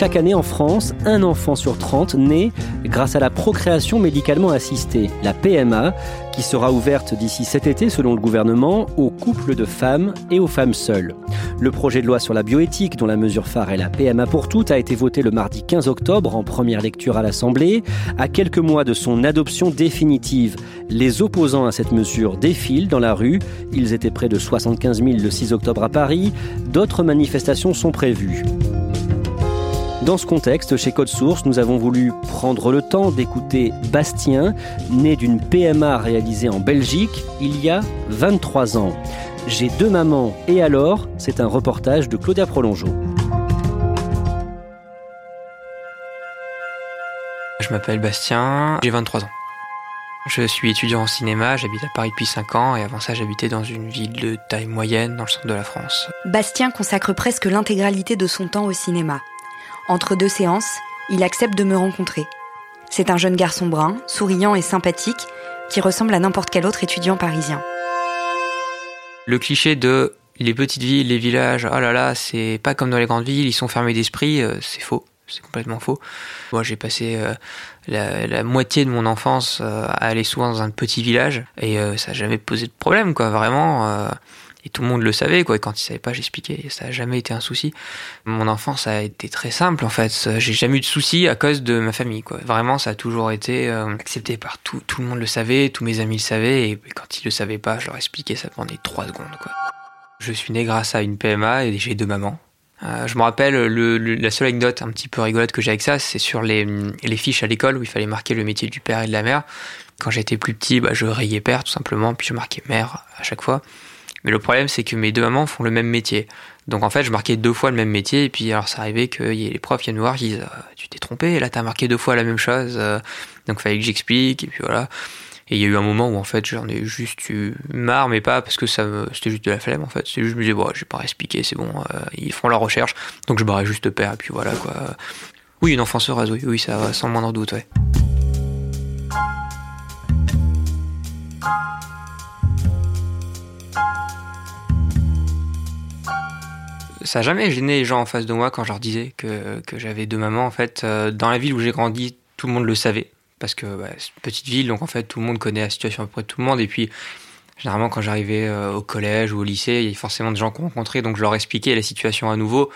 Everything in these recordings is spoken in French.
Chaque année en France, un enfant sur 30 naît grâce à la procréation médicalement assistée, la PMA, qui sera ouverte d'ici cet été selon le gouvernement aux couples de femmes et aux femmes seules. Le projet de loi sur la bioéthique, dont la mesure phare est la PMA pour toutes, a été voté le mardi 15 octobre en première lecture à l'Assemblée. À quelques mois de son adoption définitive, les opposants à cette mesure défilent dans la rue. Ils étaient près de 75 000 le 6 octobre à Paris. D'autres manifestations sont prévues. Dans ce contexte, chez Code Source, nous avons voulu prendre le temps d'écouter Bastien, né d'une PMA réalisée en Belgique il y a 23 ans. J'ai deux mamans et alors, c'est un reportage de Claudia Prolongeau. Je m'appelle Bastien, j'ai 23 ans. Je suis étudiant en cinéma, j'habite à Paris depuis 5 ans et avant ça j'habitais dans une ville de taille moyenne dans le centre de la France. Bastien consacre presque l'intégralité de son temps au cinéma. Entre deux séances, il accepte de me rencontrer. C'est un jeune garçon brun, souriant et sympathique, qui ressemble à n'importe quel autre étudiant parisien. Le cliché de les petites villes, les villages, oh là là, c'est pas comme dans les grandes villes, ils sont fermés d'esprit, euh, c'est faux. C'est complètement faux. Moi, j'ai passé euh, la, moitié de mon enfance euh, à aller souvent dans un petit village et ça n'a jamais posé de problème, quoi. Vraiment, et tout le monde le savait, quoi. Et quand ils savaient pas, j'expliquais. Ça n'a jamais été un souci. Mon enfance a été très simple, en fait. J'ai jamais eu de soucis à cause de ma famille, quoi. Vraiment, ça a toujours été euh, accepté par tout. Tout le monde le savait, tous mes amis le savaient. Et quand ils le savaient pas, je leur expliquais, ça prenait trois secondes, quoi. Je suis né grâce à une PMA et j'ai deux mamans. Euh, je me rappelle, le, la seule anecdote un petit peu rigolote que j'ai avec ça, c'est sur les, les fiches à l'école où il fallait marquer le métier du père et de la mère. Quand j'étais plus petit, bah, je rayais père tout simplement, puis je marquais mère à chaque fois. Mais le problème, c'est que mes deux mamans font le même métier. Donc en fait, je marquais deux fois le même métier, et puis alors ça arrivait ait les profs viennent voir, qui disent euh, Tu t'es trompé, là t'as marqué deux fois la même chose, euh. donc il fallait que j'explique, et puis voilà. Et il y a eu un moment où en fait j'en ai juste eu marre, mais pas parce que ça c'était juste de la flemme en fait. C'est juste, je me disais, bon, je vais pas expliquer, c'est bon, euh, ils font leur recherche, donc je barrais juste père, et puis voilà quoi. Oui, une enfance heureuse, oui, oui, ça va, sans moindre doute, ouais. Ça n'a jamais gêné les gens en face de moi quand je leur disais que, que j'avais deux mamans. En fait, euh, dans la ville où j'ai grandi, tout le monde le savait. Parce que bah, c'est une petite ville, donc en fait, tout le monde connaît la situation à peu près tout le monde. Et puis, généralement, quand j'arrivais euh, au collège ou au lycée, il y avait forcément des gens qu'on rencontrait, donc je leur expliquais la situation à nouveau.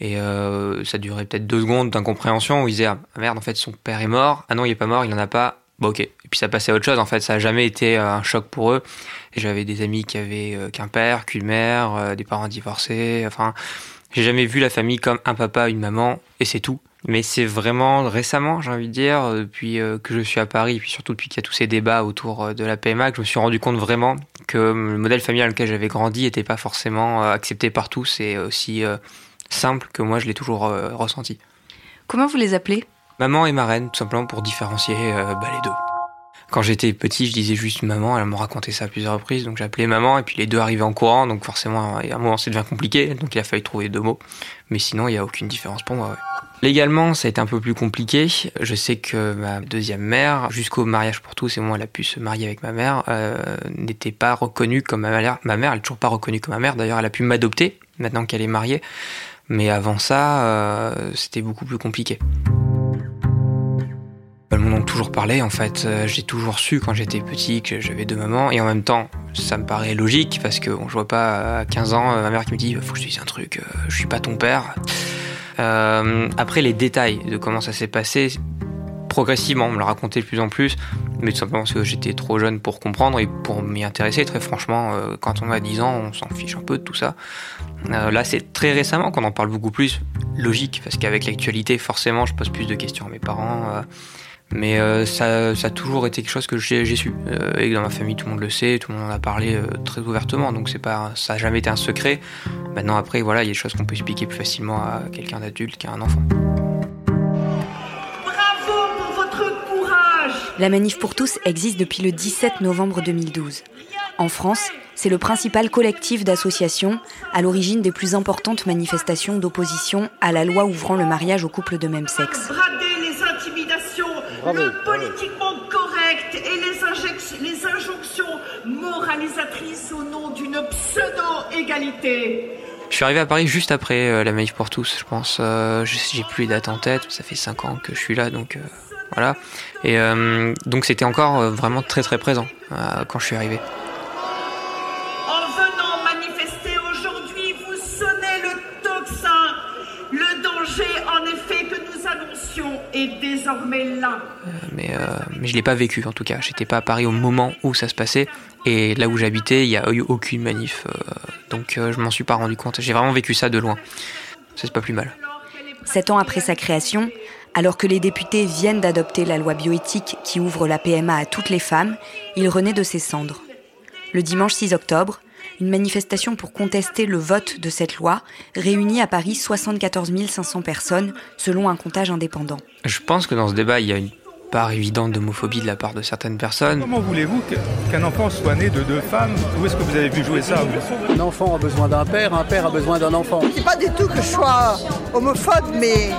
Et euh, ça durait peut-être deux secondes d'incompréhension où ils disaient Ah merde, en fait, son père est mort. Ah non, il est pas mort, il en a pas. Bon, ok. Et puis ça passait à autre chose. En fait, ça n'a jamais été un choc pour eux. J'avais des amis qui avaient qu'un père, qu'une mère, des parents divorcés. Enfin, j'ai jamais vu la famille comme un papa, une maman, et c'est tout. Mais c'est vraiment récemment, j'ai envie de dire, depuis que je suis à Paris, et puis surtout depuis qu'il y a tous ces débats autour de la PMA, que je me suis rendu compte vraiment que le modèle familial dans lequel j'avais grandi n'était pas forcément accepté par tous et aussi simple que moi je l'ai toujours ressenti. Comment vous les appelez? Maman et marraine, tout simplement pour différencier bah, les deux. Quand j'étais petit, je disais juste maman, elle me racontait ça à plusieurs reprises, donc j'appelais maman, et puis les deux arrivaient en courant, donc forcément, à un moment, c'est devient compliqué, donc il a fallu trouver deux mots. Mais sinon, il n'y a aucune différence pour moi. Légalement, ça a été un peu plus compliqué. Je sais que ma deuxième mère, jusqu'au mariage pour tous, et moi, elle a pu se marier avec ma mère, euh, n'était pas reconnue comme ma mère. Ma mère, elle n'est toujours pas reconnue comme ma mère. D'ailleurs, elle a pu m'adopter maintenant qu'elle est mariée. Mais avant ça, euh, c'était beaucoup plus compliqué. Elles m'en ont toujours parlé, en fait. Euh, j'ai toujours su quand j'étais petit que j'avais deux mamans. Et en même temps, ça me paraît logique parce que bon, je vois pas à 15 ans ma mère qui me dit Faut que je dise un truc, je suis pas ton père. Euh, après, les détails de comment ça s'est passé, progressivement, on me l'a raconté de plus en plus, mais tout simplement parce que j'étais trop jeune pour comprendre et pour m'y intéresser. Très franchement, euh, quand on a 10 ans, on s'en fiche un peu de tout ça. Euh, là, c'est très récemment qu'on en parle beaucoup plus. Logique, parce qu'avec l'actualité, forcément, je pose plus de questions à mes parents. Euh, mais euh, ça, ça, a toujours été quelque chose que j'ai su. Euh, et dans ma famille, tout le monde le sait, tout le monde en a parlé euh, très ouvertement. Donc c'est pas, ça n'a jamais été un secret. Maintenant, après, voilà, il y a des choses qu'on peut expliquer plus facilement à quelqu'un d'adulte qu'à un enfant. Bravo pour votre courage La Manif pour tous existe depuis le 17 novembre 2012. En France, c'est le principal collectif d'associations à l'origine des plus importantes manifestations d'opposition à la loi ouvrant le mariage aux couples de même sexe. Le politiquement correct et les, les injonctions moralisatrices au nom d'une pseudo-égalité. Je suis arrivé à Paris juste après euh, la manif pour tous, je pense. Euh, J'ai plus les dates en tête, ça fait 5 ans que je suis là, donc euh, voilà. Et euh, donc c'était encore euh, vraiment très très présent euh, quand je suis arrivé. Est désormais là. mais, euh, mais je l'ai pas vécu en tout cas. J'étais pas à Paris au moment où ça se passait. Et là où j'habitais, il y a eu aucune manif. euh, donc euh, je m'en suis pas rendu compte. J'ai vraiment vécu ça de loin. Ça, C'est pas plus mal. Sept ans après sa création, alors que les députés viennent d'adopter la loi bioéthique qui ouvre la PMA à toutes les femmes, il renaît de ses cendres. Le dimanche 6 octobre, une manifestation pour contester le vote de cette loi réunit à Paris 74 500 personnes, selon un comptage indépendant. Je pense que dans ce débat, il y a une part évidente d'homophobie de la part de certaines personnes. Comment voulez-vous qu'un enfant soit né de deux femmes? Où est-ce que vous avez vu jouer ça vous? Un enfant a besoin d'un père, un père a besoin d'un enfant. Je dis pas du tout que je sois homophobe, mais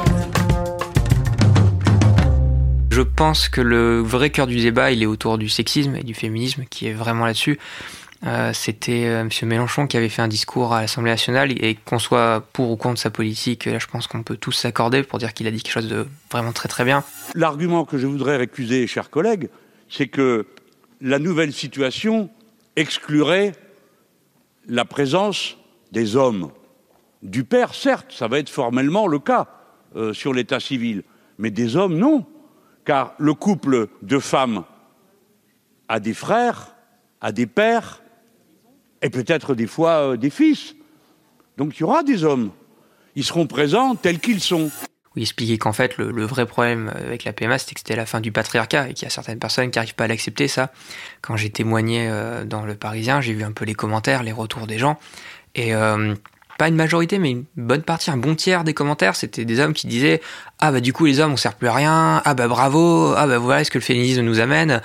Je pense que le vrai cœur du débat, il est autour du sexisme et du féminisme, qui est vraiment là-dessus. Euh, C'était euh, M. Mélenchon qui avait fait un discours à l'Assemblée nationale, et qu'on soit pour ou contre sa politique, là je pense qu'on peut tous s'accorder pour dire qu'il a dit quelque chose de vraiment très très bien. L'argument que je voudrais récuser, chers collègues, c'est que la nouvelle situation exclurait la présence des hommes. Du père, certes, ça va être formellement le cas euh, sur l'état civil, mais des hommes, non. Car le couple de femmes a des frères, a des pères, et peut-être des fois euh, des fils. Donc il y aura des hommes. Ils seront présents tels qu'ils sont. où il expliquait qu'en fait le, le vrai problème avec la PMA c'était que c'était la fin du patriarcat et qu'il y a certaines personnes qui n'arrivent pas à l'accepter ça. Quand j'ai témoigné euh, dans le Parisien, j'ai vu un peu les commentaires, les retours des gens et euh, pas une majorité mais une bonne partie, un bon tiers des commentaires, c'était des hommes qui disaient ah bah du coup les hommes on sert plus à rien, ah bah bravo, ah bah voilà ce que le féminisme nous amène.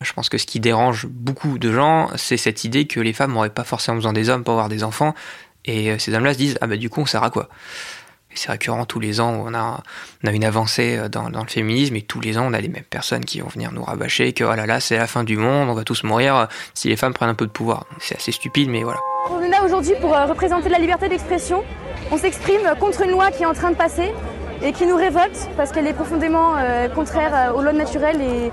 Je pense que ce qui dérange beaucoup de gens, c'est cette idée que les femmes n'auraient pas forcément besoin des hommes pour avoir des enfants. Et euh, ces hommes-là se disent, ah bah du coup, on sert à quoi? C'est récurrent tous les ans, on a, on a une avancée euh, dans, le féminisme, et tous les ans, on a les mêmes personnes qui vont venir nous rabâcher que, oh là là, c'est la fin du monde, on va tous mourir euh, si les femmes prennent un peu de pouvoir. C'est assez stupide, mais voilà. On est là aujourd'hui pour représenter la liberté d'expression. On s'exprime contre une loi qui est en train de passer et qui nous révolte parce qu'elle est profondément contraire aux lois naturelles et,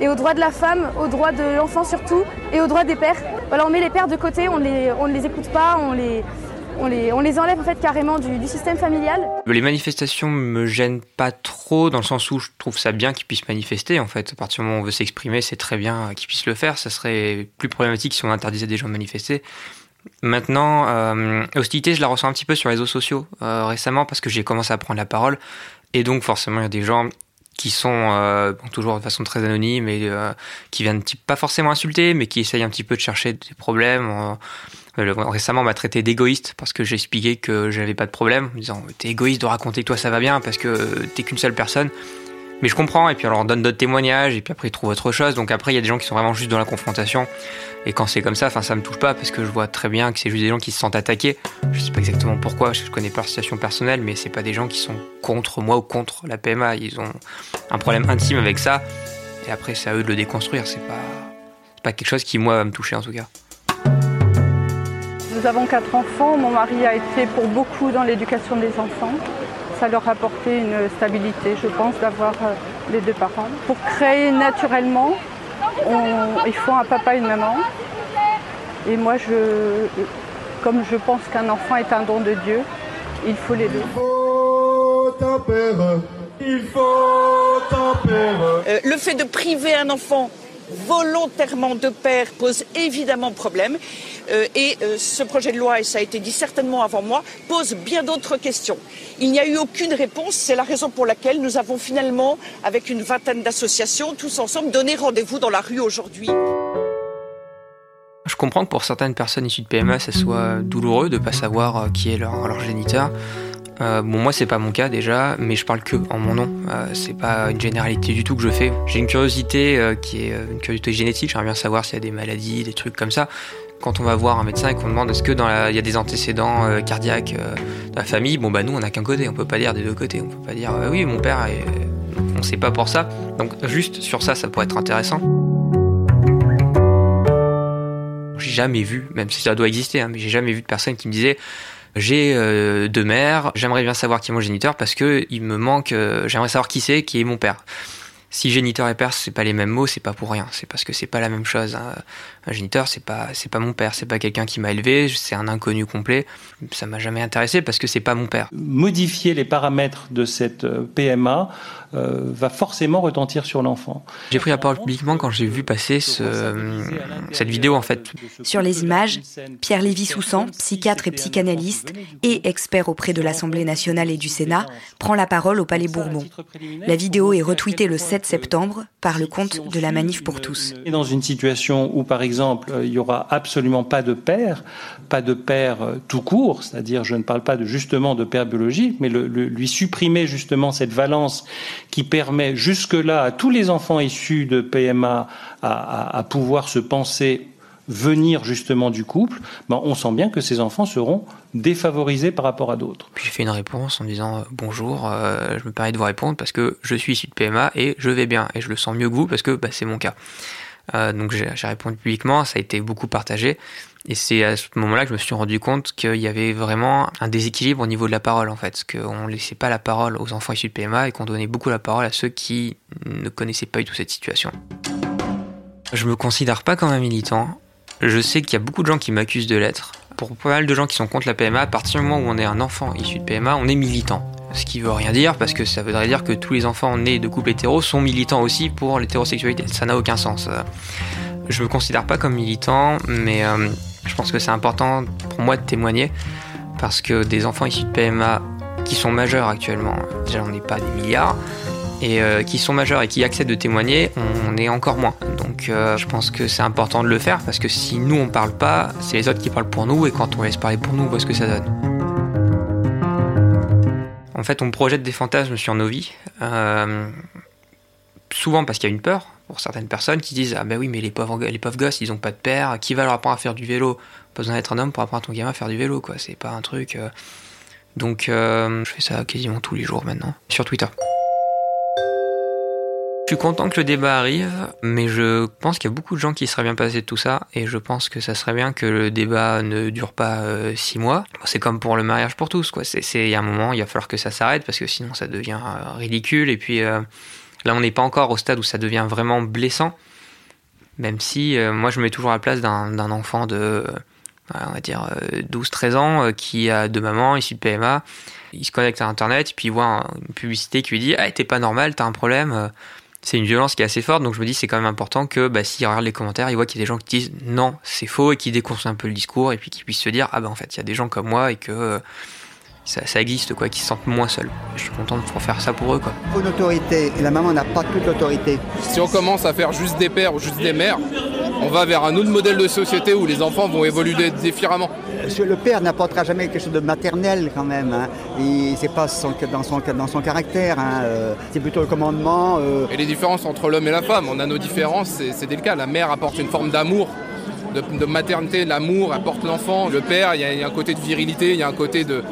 et aux droits de la femme, aux droits de l'enfant surtout et aux droits des pères. Voilà, on met les pères de côté, on, les, on ne les écoute pas, on les, on les, on les enlève en fait carrément du, système familial. Les manifestations me gênent pas trop dans le sens où je trouve ça bien qu'ils puissent manifester. En fait, à partir du moment où on veut s'exprimer, c'est très bien qu'ils puissent le faire. Ça serait plus problématique si on interdisait des gens de manifester. Maintenant, euh, hostilité, je la ressens un petit peu sur les réseaux sociaux euh, récemment parce que j'ai commencé à prendre la parole et donc forcément il y a des gens qui sont euh, toujours de façon très anonyme et euh, qui viennent pas forcément insulter mais qui essayent un petit peu de chercher des problèmes. Euh, récemment, on m'a traité d'égoïste parce que j'ai expliqué que j'avais pas de problème en disant t'es égoïste de raconter que toi ça va bien parce que t'es qu'une seule personne. Mais je comprends, et puis on leur donne d'autres témoignages, et puis après ils trouvent autre chose. Donc après, il y a des gens qui sont vraiment juste dans la confrontation. Et quand c'est comme ça, enfin, ça me touche pas parce que je vois très bien que c'est juste des gens qui se sentent attaqués. Je sais pas exactement pourquoi, je connais pas leur situation personnelle, mais c'est pas des gens qui sont contre moi ou contre la PMA. Ils ont un problème intime avec ça. Et après, c'est à eux de le déconstruire. C'est pas, pas quelque chose qui, moi, va me toucher en tout cas. Nous avons quatre enfants. Mon mari a été pour beaucoup dans l'éducation des enfants. Ça leur a apporté une stabilité, je pense, d'avoir euh, les deux parents. Pour créer naturellement, il faut un papa et une maman. Et moi, je, comme je pense qu'un enfant est un don de Dieu, il faut les deux. Il faut un père, il faut un père. Euh, le fait de priver un enfant volontairement de père pose évidemment problème. Euh, et euh, ce projet de loi, et ça a été dit certainement avant moi, pose bien d'autres questions. Il n'y a eu aucune réponse. C'est la raison pour laquelle nous avons finalement, avec une vingtaine d'associations, tous ensemble, donné rendez-vous dans la rue aujourd'hui. Je comprends que pour certaines personnes issues de PMA, ça soit douloureux de ne pas savoir euh, qui est leur, leur géniteur. Euh, bon, moi, c'est pas mon cas déjà, mais je parle que en mon nom. Euh, c'est pas une généralité du tout que je fais. J'ai une curiosité euh, qui est une curiosité génétique. J'aimerais bien savoir s'il y a des maladies, des trucs comme ça. Quand on va voir un médecin et qu'on demande est-ce que y a des antécédents cardiaques dans la famille, bon bah nous on a qu'un côté, on peut pas dire des deux côtés, on peut pas dire oui mon père, est... on sait pas pour ça. Donc juste sur ça, ça pourrait être intéressant. J'ai jamais vu, même si ça doit exister, hein, mais j'ai jamais vu de personne qui me disait j'ai euh, deux mères, j'aimerais bien savoir qui est mon géniteur parce que il me manque, euh, j'aimerais savoir qui c'est, qui est mon père. Si géniteur et père, c'est pas les mêmes mots, c'est pas pour rien. C'est parce que c'est pas la même chose. Hein. Un géniteur, c'est pas, c'est pas mon père, c'est pas quelqu'un qui m'a élevé, c'est un inconnu complet. Ça m'a jamais intéressé parce que c'est pas mon père. Modifier les paramètres de cette euh, PMA euh, va forcément retentir sur l'enfant. J'ai pris la parole publiquement quand j'ai vu passer ce, cette vidéo en fait. Sur les images, Pierre Lévy-Soussan, psychiatre et psychanalyste et expert auprès de l'Assemblée nationale et du Sénat, prend la parole au Palais Bourbon. La vidéo est retweetée le 7 septembre par le compte de la Manif pour tous. Dans une situation où, par exemple, il n'y aura absolument pas de père, pas de père tout court, c'est-à-dire je ne parle pas de, justement de père biologique, mais le, le, lui supprimer justement cette valence qui permet jusque-là à tous les enfants issus de PMA à, à, à pouvoir se penser venir justement du couple, ben on sent bien que ces enfants seront défavorisés par rapport à d'autres. Puis j'ai fait une réponse en disant euh, bonjour, euh, je me permets de vous répondre parce que je suis issu de PMA et je vais bien et je le sens mieux que vous parce que bah, c'est mon cas. Euh, donc j'ai répondu publiquement, ça a été beaucoup partagé et c'est à ce moment-là que je me suis rendu compte qu'il y avait vraiment un déséquilibre au niveau de la parole en fait, qu'on laissait pas la parole aux enfants issus de PMA et qu'on donnait beaucoup la parole à ceux qui ne connaissaient pas du tout cette situation. Je me considère pas comme un militant, je sais qu'il y a beaucoup de gens qui m'accusent de l'être. Pour pas mal de gens qui sont contre la PMA, à partir du moment où on est un enfant issu de PMA, on est militant. Ce qui veut rien dire parce que ça voudrait dire que tous les enfants nés de couples hétéros sont militants aussi pour l'hétérosexualité. Ça n'a aucun sens. Je me considère pas comme militant, mais euh, je pense que c'est important pour moi de témoigner parce que des enfants issus de PMA qui sont majeurs actuellement, déjà on n'est pas des milliards, et euh, qui sont majeurs et qui acceptent de témoigner, on est encore moins. Donc euh, je pense que c'est important de le faire parce que si nous on parle pas, c'est les autres qui parlent pour nous et quand on laisse parler pour nous, on voit ce que ça donne. En fait, on projette des fantasmes sur nos vies, euh, souvent parce qu'il y a une peur pour certaines personnes qui disent ah ben oui mais les pauvres les pauvres gosses ils ont pas de père, qui va leur apprendre à faire du vélo? Pas besoin d'être un homme pour apprendre à ton gamin à faire du vélo quoi, c'est pas un truc. Donc je fais ça quasiment tous les jours maintenant sur Twitter. Suis content que le débat arrive, mais je pense qu'il y a beaucoup de gens qui seraient bien passés de tout ça, et je pense que ça serait bien que le débat ne dure pas euh, six mois. C'est comme pour le mariage pour tous, quoi. C'est, il y a un moment, il va falloir que ça s'arrête parce que sinon ça devient euh, ridicule. Et puis euh, là, on n'est pas encore au stade où ça devient vraiment blessant, même si euh, moi je me mets toujours à la place d'un, enfant de, on va dire 12-13 ans qui a deux mamans issues de PMA. Il se connecte à Internet, et puis il voit une publicité qui lui dit Ah, t'es pas normal, t'as un problème c'est une violence qui est assez forte, donc je me dis c'est quand même important que bah, s'il regarde les commentaires, il voit qu'il y a des gens qui disent non, c'est faux et qui déconstruisent un peu le discours et puis qu'ils puissent se dire ah ben en fait il y a des gens comme moi et que euh, ça, ça, existe quoi, qui se sentent moins seuls. Je suis content de pouvoir faire ça pour eux quoi. Une autorité et la maman n'a pas toute l'autorité. Si on commence à faire juste des pères ou juste des mères, on va vers un autre modèle de société où les enfants vont évoluer différemment. le père n'apportera jamais quelque chose de maternel quand même. Hein. C'est pas dans, son, dans son caractère. Hein. Euh, c'est plutôt le commandement. Euh. Et les différences entre l'homme et la femme, on a nos différences, c'est délicat. La mère apporte une forme d'amour de, maternité, l'amour, apporte l'enfant. Le père, il y, a, un côté de virilité, il y a un côté de,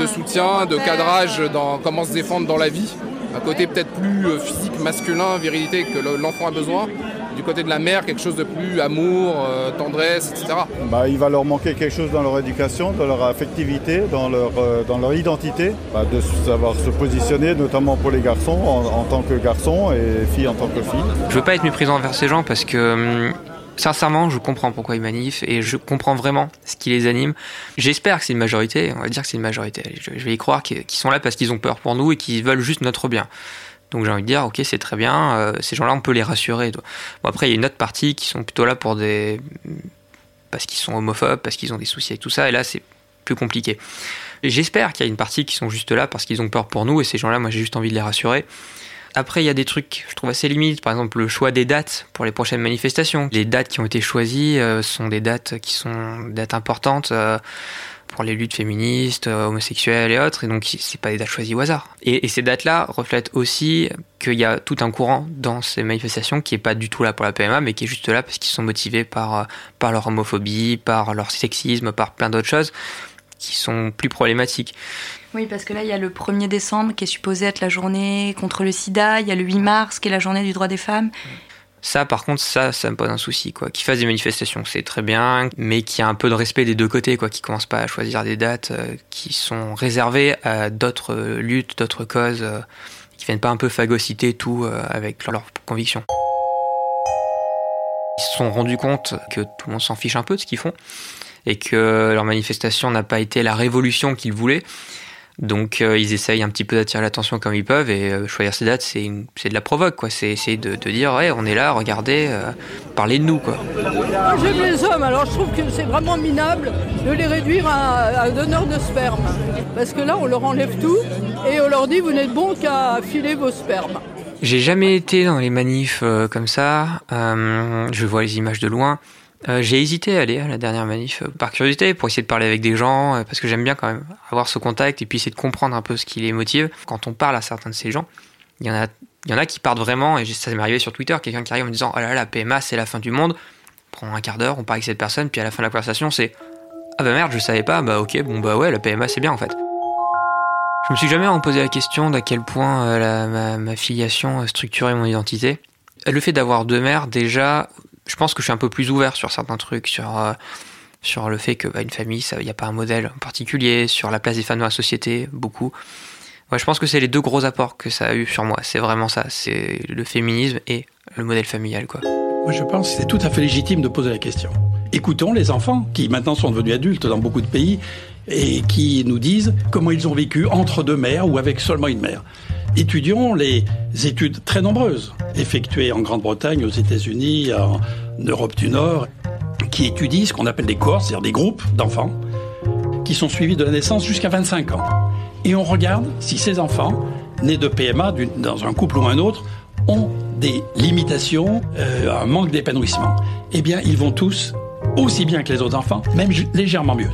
de soutien, de, cadrage dans comment se défendre dans la vie. Un côté peut-être plus euh, physique, masculin, virilité que l'enfant a besoin du côté de la mère, quelque chose de plus amour, euh, tendresse, etc. Bah, il va leur manquer quelque chose dans leur éducation, dans leur affectivité, dans leur, euh, dans leur identité, bah, de savoir se positionner, notamment pour les garçons en, tant que garçons et filles en tant que filles. Je veux pas être méprisant envers ces gens parce que hum, Sincèrement, je comprends pourquoi ils manifent et je comprends vraiment ce qui les anime. J'espère que c'est une majorité, on va dire que c'est une majorité. Je vais y croire qu'ils sont là parce qu'ils ont peur pour nous et qu'ils veulent juste notre bien. Donc j'ai envie de dire, ok, c'est très bien, euh, ces gens-là, on peut les rassurer. Bon, après, il y a une autre partie qui sont plutôt là pour des. parce qu'ils sont homophobes, parce qu'ils ont des soucis avec tout ça, et là, c'est plus compliqué. J'espère qu'il y a une partie qui sont juste là parce qu'ils ont peur pour nous, et ces gens-là, moi, j'ai juste envie de les rassurer. Après, il y a des trucs, je trouve assez limites. Par exemple, le choix des dates pour les prochaines manifestations. Les dates qui ont été choisies euh, sont des dates qui sont des dates importantes euh, pour les luttes féministes, euh, homosexuelles et autres. Et donc, c'est pas des dates choisies au hasard. Et, ces dates-là reflètent aussi qu'il y a tout un courant dans ces manifestations qui est pas du tout là pour la PMA, mais qui est juste là parce qu'ils sont motivés par, par leur homophobie, par leur sexisme, par plein d'autres choses qui sont plus problématiques. Oui, parce que là, il y a le 1er décembre qui est supposé être la journée contre le sida, il y a le 8 mars qui est la journée du droit des femmes. Ça, par contre, ça, ça me pose un souci, quoi. Qu'ils fassent des manifestations, c'est très bien, mais qu'il y a un peu de respect des deux côtés, quoi. Qu'ils commencent pas à choisir des dates euh, qui sont réservées à d'autres luttes, d'autres causes, euh, qui viennent pas un peu phagocyter tout euh, avec leurs convictions. Ils se sont rendus compte que tout le monde s'en fiche un peu de ce qu'ils font et que leur manifestation n'a pas été la révolution qu'ils voulaient. Donc euh, ils essayent un petit peu d'attirer l'attention comme ils peuvent et euh, choisir ces dates, c'est de la provoque, quoi. C'est essayer de, dire, ouais, on est là, regardez, euh, parlez de nous, quoi. Moi j'aime les hommes, alors je trouve que c'est vraiment minable de les réduire à, un donneur de sperme. Parce que là, on leur enlève tout et on leur dit, vous n'êtes bon qu'à filer vos spermes. J'ai jamais été dans les manifs comme ça. je vois les images de loin. Euh, j'ai hésité à aller à la dernière manif euh, par curiosité pour essayer de parler avec des gens euh, parce que j'aime bien quand même avoir ce contact et puis essayer de comprendre un peu ce qui les motive. Quand on parle à certains de ces gens, il y en a, il y en a qui partent vraiment et ça m'est arrivé sur Twitter, quelqu'un qui arrive en me disant oh là là la PMA c'est la fin du monde. On prend un quart d'heure, on parle avec cette personne puis à la fin de la conversation c'est ah bah merde je savais pas bah ok bon bah ouais la PMA c'est bien en fait. Je me suis jamais posé la question d'à quel point ma, ma, filiation structurait mon identité. Le fait d'avoir deux mères, déjà, je pense que je suis un peu plus ouvert sur certains trucs, sur, euh, le fait que bah, une famille, il n'y a pas un modèle particulier, sur la place des femmes dans la société, beaucoup. Je pense que c'est les deux gros apports que ça a eu sur moi. C'est vraiment ça. C'est le féminisme et le modèle familial, quoi. Moi, je pense que c'est tout à fait légitime de poser la question. Écoutons les enfants, qui maintenant sont devenus adultes dans beaucoup de pays, et qui nous disent comment ils ont vécu entre deux mères ou avec seulement une mère étudions les études très nombreuses effectuées en Grande-Bretagne, aux États-Unis, en Europe du Nord, qui étudient ce qu'on appelle des cohortes, c'est-à-dire des groupes d'enfants, qui sont suivis de la naissance jusqu'à 25 ans. Et on regarde si ces enfants, nés de PMA, dans un couple ou un autre, ont des limitations, euh, un manque d'épanouissement. Eh bien, ils vont tous aussi bien que les autres enfants, même légèrement mieux.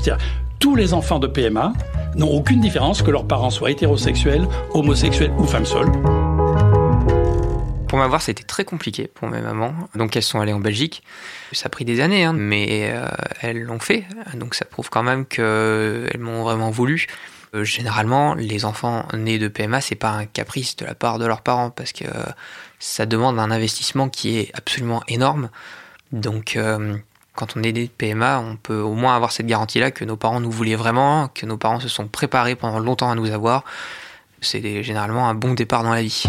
Tous les enfants de PMA n'ont aucune différence que leurs parents soient hétérosexuels, homosexuels ou femmes seules. Pour m'avoir, c'était très compliqué pour mes mamans. Donc elles sont allées en Belgique. Ça a pris des années, hein, mais euh, elles l'ont fait. Donc ça prouve quand même qu'elles m'ont vraiment voulu. Euh, généralement, les enfants nés de PMA, c'est pas un caprice de la part de leurs parents parce que ça demande un investissement qui est absolument énorme. Donc euh, quand on est des PMA, on peut au moins avoir cette garantie-là que nos parents nous voulaient vraiment, que nos parents se sont préparés pendant longtemps à nous avoir. C'est généralement un bon départ dans la vie.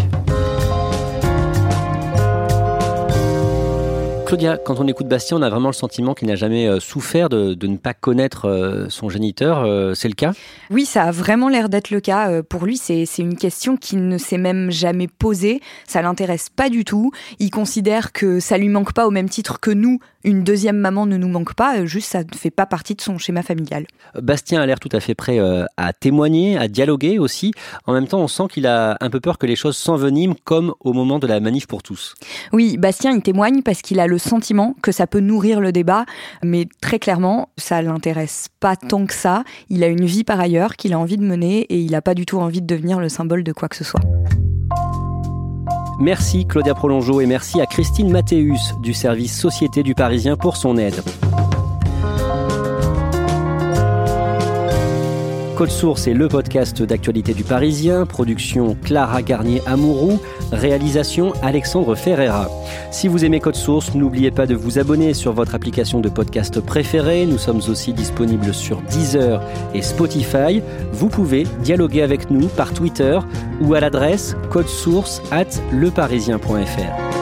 Claudia, quand on écoute Bastien, on a vraiment le sentiment qu'il n'a jamais euh, souffert de, ne pas connaître euh, son géniteur. Euh, c'est le cas? Oui, ça a vraiment l'air d'être le cas. Pour lui, c'est une question qu'il ne s'est même jamais posée. Ça l'intéresse pas du tout. Il considère que ça lui manque pas au même titre que nous, une deuxième maman ne nous manque pas, juste ça ne fait pas partie de son schéma familial. Bastien a l'air tout à fait prêt à témoigner, à dialoguer aussi. En même temps, on sent qu'il a un peu peur que les choses s'enveniment comme au moment de la manif pour tous. Oui, Bastien, il témoigne parce qu'il a le sentiment que ça peut nourrir le débat, mais très clairement, ça l'intéresse pas tant que ça. Il a une vie par ailleurs qu'il a envie de mener et il n'a pas du tout envie de devenir le symbole de quoi que ce soit. Merci Claudia Prolongeau et merci à Christine Mathéus du service Société du Parisien pour son aide. Code Source est le podcast d'actualité du Parisien, production Clara Garnier-Amouroux, réalisation Alexandre Ferreira. Si vous aimez Code Source, n'oubliez pas de vous abonner sur votre application de podcast préférée. Nous sommes aussi disponibles sur Deezer et Spotify. Vous pouvez dialoguer avec nous par Twitter ou à l'adresse codesource at leparisien.fr.